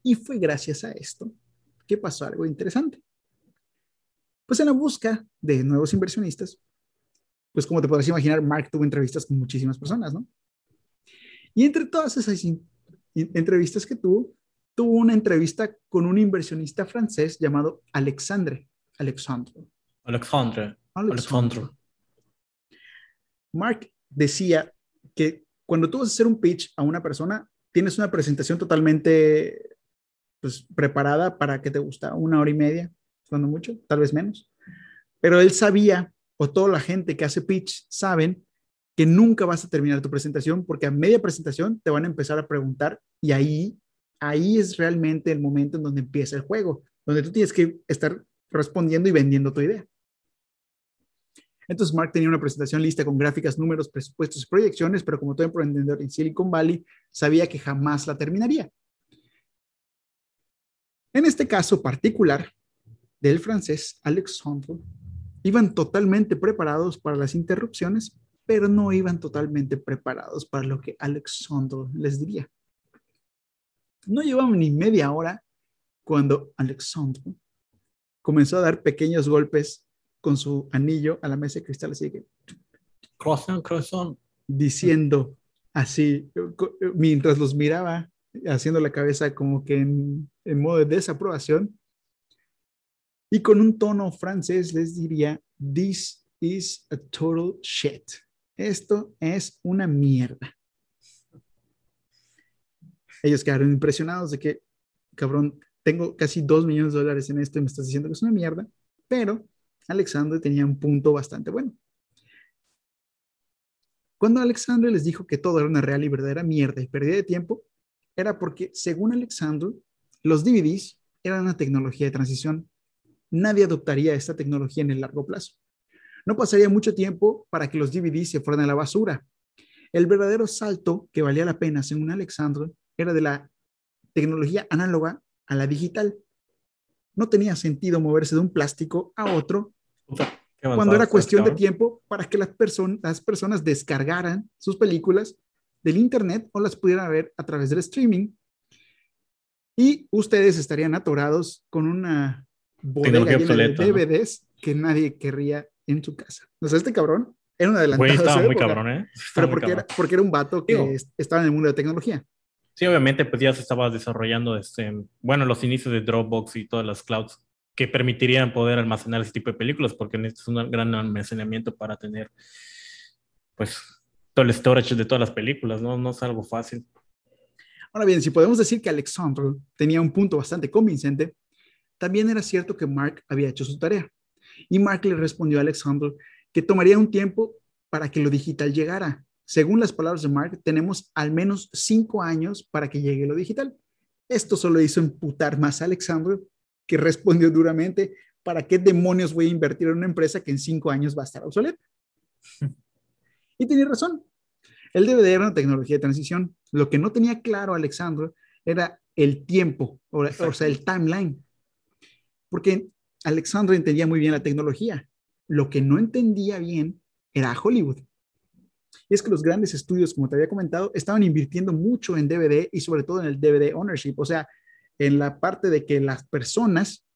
Y fue gracias a esto que pasó algo interesante. Pues en la busca de nuevos inversionistas, pues como te podrás imaginar, Mark tuvo entrevistas con muchísimas personas, ¿no? Y entre todas esas entrevistas que tuvo, tuvo una entrevista con un inversionista francés llamado Alexandre. Alexandre. Alexandre. Alexandre. Mark decía que cuando tú vas a hacer un pitch a una persona, tienes una presentación totalmente pues, preparada para que te gusta una hora y media, cuando mucho, tal vez menos. Pero él sabía, o toda la gente que hace pitch saben, que nunca vas a terminar tu presentación porque a media presentación te van a empezar a preguntar y ahí ahí es realmente el momento en donde empieza el juego, donde tú tienes que estar respondiendo y vendiendo tu idea. Entonces, Mark tenía una presentación lista con gráficas, números, presupuestos y proyecciones, pero como todo emprendedor en Silicon Valley, sabía que jamás la terminaría. En este caso particular del francés Alexandre, iban totalmente preparados para las interrupciones, pero no iban totalmente preparados para lo que Alexandre les diría. No llevaba ni media hora cuando Alexandre comenzó a dar pequeños golpes con su anillo a la mesa de cristal, así que... Croissant, croissant. Diciendo así, mientras los miraba, haciendo la cabeza como que en, en modo de desaprobación. Y con un tono francés les diría, this is a total shit. Esto es una mierda ellos quedaron impresionados de que, cabrón, tengo casi dos millones de dólares en esto y me estás diciendo que es una mierda, pero Alexandre tenía un punto bastante bueno. Cuando Alexandre les dijo que todo era una real y verdadera mierda y pérdida de tiempo, era porque, según Alexandre, los DVDs eran una tecnología de transición. Nadie adoptaría esta tecnología en el largo plazo. No pasaría mucho tiempo para que los DVDs se fueran a la basura. El verdadero salto que valía la pena, según Alexandre, era de la tecnología análoga a la digital. No tenía sentido moverse de un plástico a otro cuando era cuestión de tiempo para que las, las personas descargaran sus películas del Internet o las pudieran ver a través del streaming. Y ustedes estarían atorados con una bodega llena de DVDs que nadie querría en su casa. O sea, este cabrón era un adelantado. estaba muy cabrón, ¿eh? pero porque, Era, porque era un vato que estaba en el mundo de tecnología. Sí, obviamente, pues ya se estaba desarrollando, este, bueno, los inicios de Dropbox y todas las clouds que permitirían poder almacenar ese tipo de películas, porque necesitas un gran almacenamiento para tener, pues, todo el storage de todas las películas, ¿no? No es algo fácil. Ahora bien, si podemos decir que Alexandre tenía un punto bastante convincente, también era cierto que Mark había hecho su tarea. Y Mark le respondió a Alexandre que tomaría un tiempo para que lo digital llegara, según las palabras de Mark, tenemos al menos cinco años para que llegue lo digital. Esto solo hizo emputar más a Alexandre, que respondió duramente, ¿para qué demonios voy a invertir en una empresa que en cinco años va a estar obsoleta? Y tenía razón. El DVD era una tecnología de transición. Lo que no tenía claro Alexandre era el tiempo, o, o sea, el timeline. Porque Alexandre entendía muy bien la tecnología. Lo que no entendía bien era Hollywood. Y es que los grandes estudios, como te había comentado, estaban invirtiendo mucho en DVD y sobre todo en el DVD ownership, o sea, en la parte de que las personas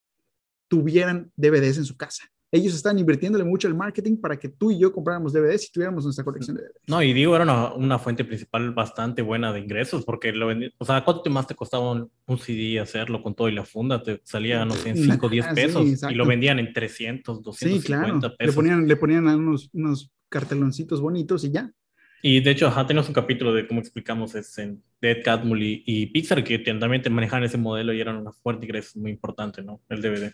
tuvieran DVDs en su casa ellos están invirtiéndole mucho el marketing para que tú y yo compráramos DVDs y tuviéramos nuestra colección de DVDs. No, y digo, era una, una fuente principal bastante buena de ingresos, porque lo vendí, o sea, ¿cuánto más te costaba un, CD hacerlo con todo y la funda? Te salía, no sé, en 5 o 10 pesos y lo vendían en 300, 250 sí, claro. pesos. Le ponían, le ponían unos, unos carteloncitos bonitos y ya. Y de hecho, ajá, tenemos un capítulo de cómo explicamos es en Dead Cat y, y Pixar, que también te manejan ese modelo y eran una fuerte ingreso muy importante, ¿no? El DVD.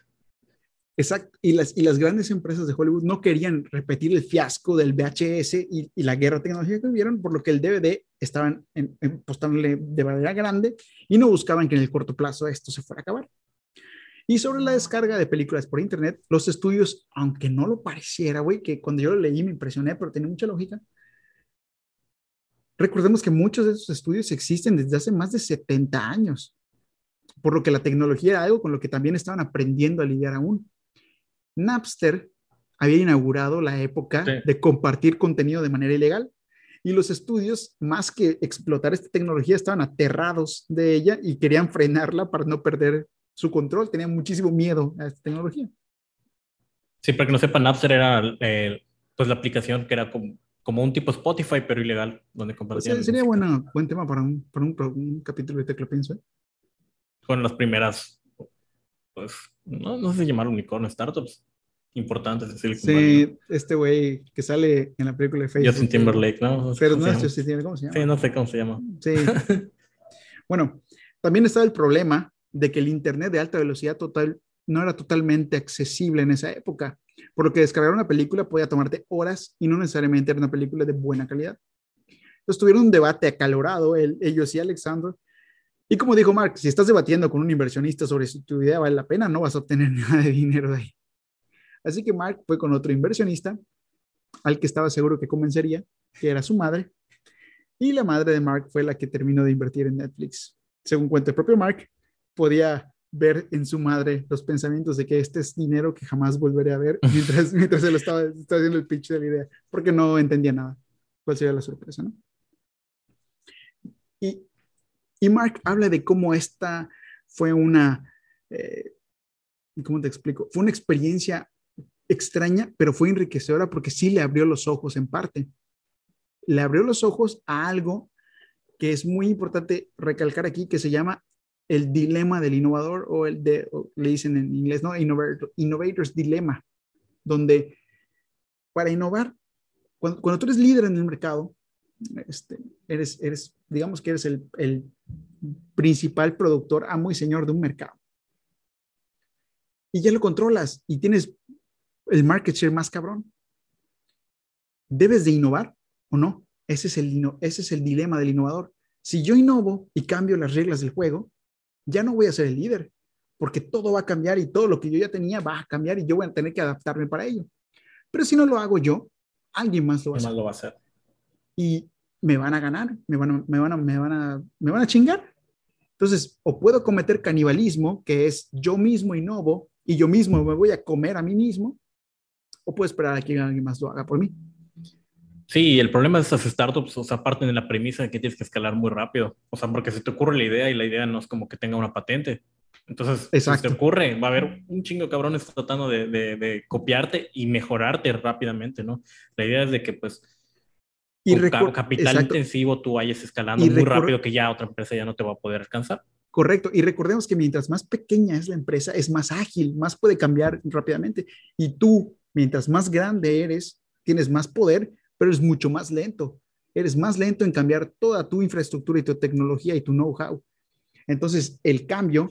Exacto. Y las, y las grandes empresas de Hollywood no querían repetir el fiasco del VHS y, la guerra tecnológica que vivieron, por lo que el DVD estaban en, de manera grande y no buscaban que en el corto plazo esto se fuera a acabar. Y sobre la descarga de películas por internet, los estudios, aunque no lo pareciera, güey, que cuando yo lo leí me impresioné, pero tiene mucha lógica. Recordemos que muchos de esos estudios existen desde hace más de 70 años, por lo que la tecnología era algo con lo que también estaban aprendiendo a lidiar aún. Napster había inaugurado la época de compartir contenido de manera ilegal y los estudios, más que explotar esta tecnología, estaban aterrados de ella y querían frenarla para no perder su control. Tenían muchísimo miedo a esta tecnología. Sí, para que no sepan, Napster era eh, pues la aplicación que era como, como, un tipo Spotify, pero ilegal, donde compartían. Pues, sería bueno, buen tema para un, para un, capítulo de Tecla Pienso. ¿eh? Con las primeras pues, no, no sé si llamar unicornio, startups importantes de Sí, este güey que sale en la película de Facebook. Justin Timberlake, ¿no? Pero no tiene, ¿cómo se llama? Sí, no sé cómo se llama. Sí. bueno, también estaba el problema de que el Internet de alta velocidad total no era totalmente accesible en esa época, por lo que descargar una película podía tomarte horas y no necesariamente era una película de buena calidad. Entonces tuvieron un debate acalorado, ellos y Alexander, y como dijo Mark, si estás debatiendo con un inversionista sobre si tu idea vale la pena, no vas a obtener nada de dinero de ahí. Así que Mark fue con otro inversionista, al que estaba seguro que convencería, que era su madre. Y la madre de Mark fue la que terminó de invertir en Netflix. Según cuenta el propio Mark, podía ver en su madre los pensamientos de que este es dinero que jamás volveré a ver mientras, mientras él estaba, estaba haciendo el pitch de la idea, porque no entendía nada. ¿Cuál sería la sorpresa, no? Y y Mark habla de cómo esta fue una, eh, ¿cómo te explico? Fue una experiencia extraña, pero fue enriquecedora porque sí le abrió los ojos en parte. Le abrió los ojos a algo que es muy importante recalcar aquí, que se llama el dilema del innovador o el de, le dicen en inglés, ¿no? innovator's Dilemma, donde para innovar, cuando, cuando, tú eres líder en el mercado, este, eres, eres, digamos que eres el, el principal productor, amo y señor de un mercado. Y ya lo controlas y tienes el market share más cabrón. ¿Debes de innovar o no? Ese es el, ese es el dilema del innovador. Si yo innovo y cambio las reglas del juego, ya no voy a ser el líder, porque todo va a cambiar y todo lo que yo ya tenía va a cambiar y yo voy a tener que adaptarme para ello. Pero si no lo hago yo, alguien más lo va a hacer. Lo va a hacer. Y me van a ganar, me van a, me van a, me van a, me van a chingar. Entonces, o puedo cometer canibalismo, que es yo mismo innovo y yo mismo me voy a comer a mí mismo, o puedo esperar a que alguien más lo haga por mí. Sí, el problema de esas startups, o sea, parten de la premisa de que tienes que escalar muy rápido. O sea, porque se te ocurre la idea y la idea no es como que tenga una patente. Entonces, si te ocurre, va a haber un chingo de cabrones tratando de, de, de, copiarte y mejorarte rápidamente, ¿no? La idea es de que, pues, y con capital intensivo tú vayas escalando muy rápido que ya otra empresa ya no te va a poder alcanzar. Correcto. Y recordemos que mientras más pequeña es la empresa, es más ágil, más puede cambiar rápidamente. Y tú, mientras más grande eres, tienes más poder, pero es mucho más lento. Eres más lento en cambiar toda tu infraestructura y tu tecnología y tu know-how. Entonces, el cambio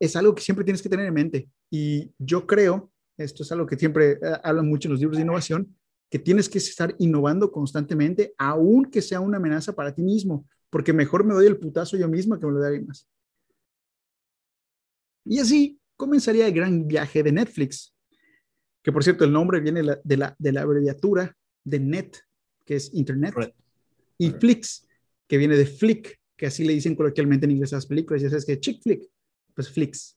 es algo que siempre tienes que tener en mente. Y yo creo, esto es algo que siempre eh, hablan mucho en los libros de innovación, que tienes que estar innovando constantemente, aunque sea una amenaza para ti mismo, porque mejor me doy el putazo yo mismo que me lo alguien más. Y así comenzaría el gran viaje de Netflix, que por cierto el nombre viene de la, de la abreviatura de net, que es Internet, y Flix, que viene de flick, que así le dicen coloquialmente en inglés a las películas, ya sabes que chick flick, pues Flix.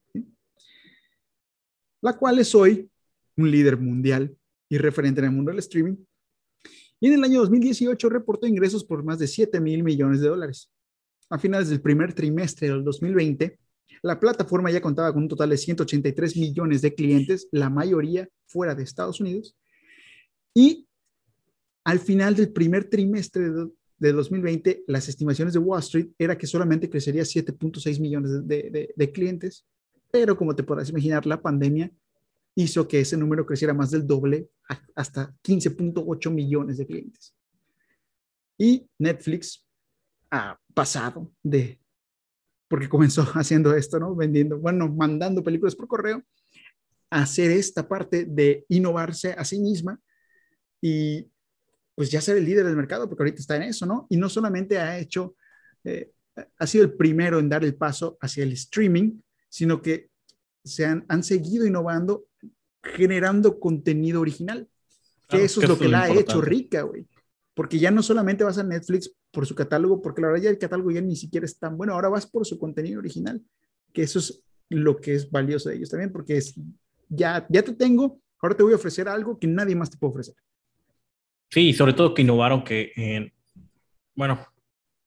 La cual es hoy un líder mundial y referente en el mundo del streaming. Y en el año 2018 reportó ingresos por más de 7 mil millones de dólares. A finales del primer trimestre del 2020, la plataforma ya contaba con un total de 183 millones de clientes, la mayoría fuera de Estados Unidos. Y al final del primer trimestre de, 2020, las estimaciones de Wall Street era que solamente crecería 7.6 millones de, de clientes, pero como te podrás imaginar, la pandemia hizo que ese número creciera más del doble hasta 15.8 millones de clientes. Y Netflix ha pasado de, porque comenzó haciendo esto, ¿no? Vendiendo, bueno, mandando películas por correo, a hacer esta parte de innovarse a sí misma y pues ya ser el líder del mercado, porque ahorita está en eso, ¿no? Y no solamente ha hecho, eh, ha sido el primero en dar el paso hacia el streaming, sino que se han, han seguido innovando generando contenido original. Que eso es lo que la ha hecho rica, güey. Porque ya no solamente vas a Netflix por su catálogo, porque la verdad ya el catálogo ya ni siquiera es tan bueno, ahora vas por su contenido original, que eso es lo que es valioso de ellos también, porque es, ya, ya te tengo, ahora te voy a ofrecer algo que nadie más te puede ofrecer. Sí, sobre todo que innovaron que, bueno,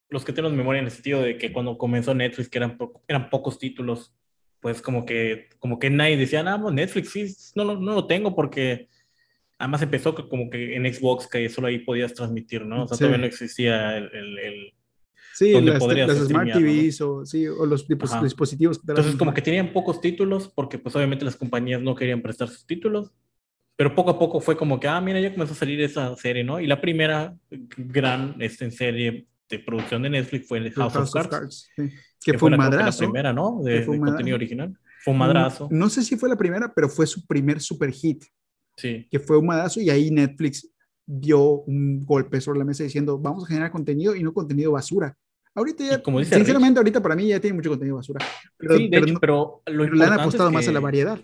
los que tenemos memoria en el sentido de que cuando comenzó Netflix, que eran, eran pocos títulos, pues como que, como que nadie decía, ah, pues Netflix, sí, no, no, no lo tengo porque además empezó como que en Xbox que solo ahí podías transmitir, ¿no? O sea, todavía no existía el... el, sí, las, las Smart TVs o, sí, o los dispositivos. Entonces como que tenían pocos títulos porque pues obviamente las compañías no querían prestar sus títulos. Pero poco a poco fue como que, ah, mira, ya comenzó a salir esa serie, ¿no? Y la primera gran este, serie de producción de Netflix fue el House, of Cards. Que, fue, un madrazo. La primera, ¿no? De, contenido original. Fue un madrazo. No, sé si fue la primera, pero fue su primer super hit. Sí. Que fue un madrazo y ahí Netflix dio un golpe sobre la mesa diciendo, vamos a generar contenido y no contenido basura. Ahorita ya, como dice sinceramente, ahorita para mí ya tiene mucho contenido basura. Pero, sí, de hecho, pero, lo le han apostado más a la variedad.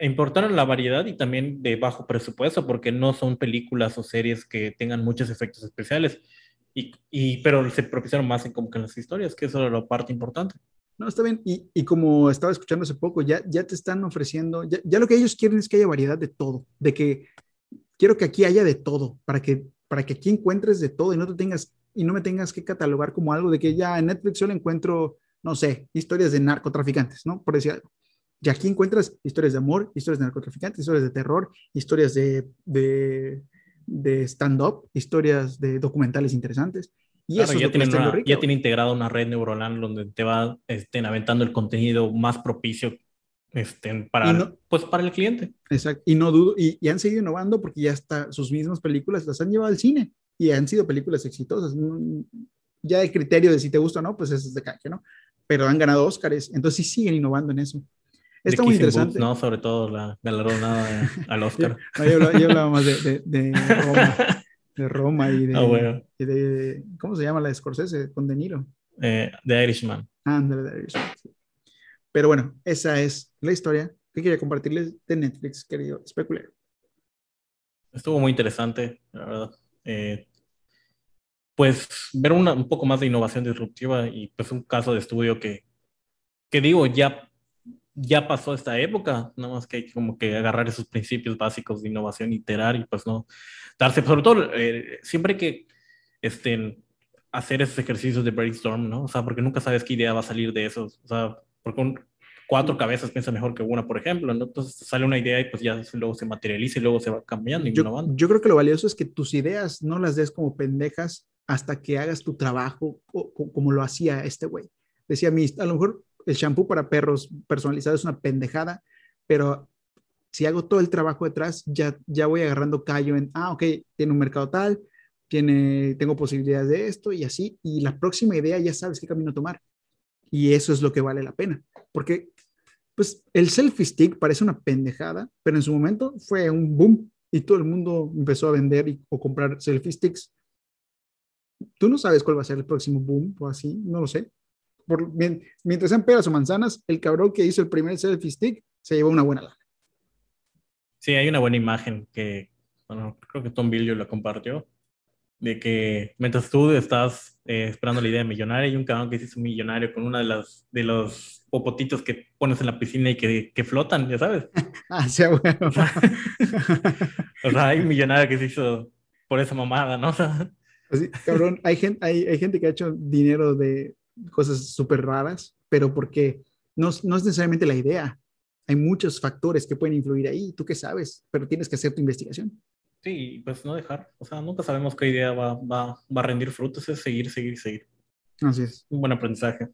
Importaron la variedad y también de bajo presupuesto, porque no son películas o series que tengan muchos efectos especiales y, pero se propiciaron más en como que en las historias, que eso era la parte importante. No, está bien. Y, y, como estaba escuchando hace poco, ya, ya te están ofreciendo, ya, ya, lo que ellos quieren es que haya variedad de todo, de que quiero que aquí haya de todo, para que, para que aquí encuentres de todo y no te tengas, y no me tengas que catalogar como algo de que ya en Netflix solo encuentro, no sé, historias de narcotraficantes, ¿no? Por decir algo. Y aquí encuentras historias de amor, historias de narcotraficantes, historias de terror, historias de, de de stand-up, historias de documentales interesantes. Y eso ya, tiene ya tiene integrado una red neuronal donde te va estén aventando el contenido más propicio este, para, pues, para el cliente. Exacto. Y no dudo, y, han seguido innovando porque ya está, sus mismas películas las han llevado al cine y han sido películas exitosas. Ya el criterio de si te gusta o no, pues es de calle, ¿no? Pero han ganado Óscares, entonces sí siguen innovando en eso. Está muy interesante. ¿no? Sobre todo la galardonada al Oscar. yo, yo, hablaba, más de, de, Roma, de Roma y de, ah, y de, ¿Cómo se llama la de Scorsese? Con De Niro. Eh, de Irishman. Ah, de Irishman. Pero bueno, esa es la historia que quería compartirles de Netflix, querido especulero. Estuvo muy interesante, la verdad. Eh, pues ver una, un poco más de innovación disruptiva y pues un caso de estudio que, que digo, ya ya pasó esta época, nada más que hay como que agarrar esos principios básicos de innovación, iterar y pues no darse, sobre todo eh, siempre que estén hacer esos ejercicios de brainstorm, ¿no? O sea, porque nunca sabes qué idea va a salir de esos, o sea, porque con cuatro cabezas piensa mejor que una, por ejemplo, ¿no? Entonces sale una idea y pues ya luego se materializa y luego se va cambiando y yo, innovando. Yo creo que lo valioso es que tus ideas no las des como pendejas hasta que hagas tu trabajo como lo hacía este güey. Decía, a lo mejor el shampoo para perros personalizado es una pendejada, pero si hago todo el trabajo detrás, ya, ya voy agarrando callo en, ah, ok, tiene un mercado tal, tiene, tengo posibilidades de esto y así, y la próxima idea ya sabes qué camino tomar. Y eso es lo que vale la pena, porque pues el selfie stick parece una pendejada, pero en su momento fue un boom y todo el mundo empezó a vender y, o comprar selfie sticks. Tú no sabes cuál va a ser el próximo boom o así, no lo sé mientras sean peras o manzanas, el cabrón que hizo el primer selfie stick se llevó una buena lana. Sí, hay una buena imagen que, bueno, creo que Tom Billion la compartió, de que mientras tú estás eh, esperando la idea de millonario, hay un cabrón que se hizo millonario con una de las de los popotitos que pones en la piscina y que, que flotan, ya sabes. ah, sí, bueno. o sea, hay un millonario que se hizo por esa mamada, ¿no? Así, cabrón, hay gente, hay, hay gente que ha hecho dinero de cosas súper raras, pero porque no, no es necesariamente la idea. Hay muchos factores que pueden influir ahí. ¿Tú qué sabes? Pero tienes que hacer tu investigación. Sí, pues no dejar. O sea, nunca sabemos qué idea va, va, va a rendir frutos. Es seguir, seguir, seguir. Así es. Un buen aprendizaje.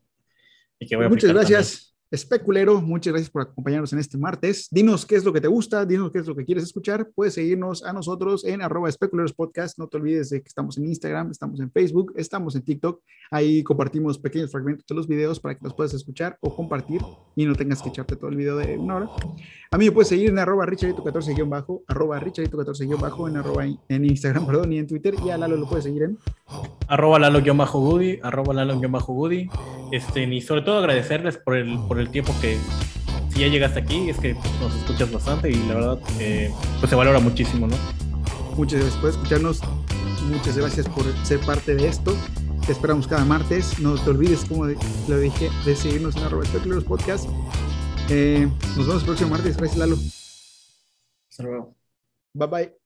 Y que voy a Muchas gracias. Especulero, muchas gracias por acompañarnos en este martes. Dinos qué es lo que te gusta, dinos qué es lo que quieres escuchar. Puedes seguirnos a nosotros en arroba especuleros podcast. No te olvides de que estamos en Instagram, estamos en Facebook, estamos en TikTok. Ahí compartimos pequeños fragmentos de los videos para que los puedas escuchar o compartir y no tengas que echarte todo el video de una hora. A mí me puedes seguir en arroba richardito14-bajo, arroba richardito14-bajo en, arroba en Instagram, perdón, y en Twitter. Y a Lalo lo puedes seguir en arroba lalo-goody, arroba lalo-goody. Este, y sobre todo agradecerles por el tiempo que, si ya llegaste aquí, es que nos escuchas bastante y la verdad, eh, pues se valora muchísimo, ¿no? Muchas gracias por escucharnos, muchas gracias por ser parte de esto. Te esperamos cada martes. No te olvides, como lo dije, de seguirnos en arroba especuleros podcast. Eh, nos vemos el próximo martes. Gracias, Lalo. Hasta luego. Bye bye.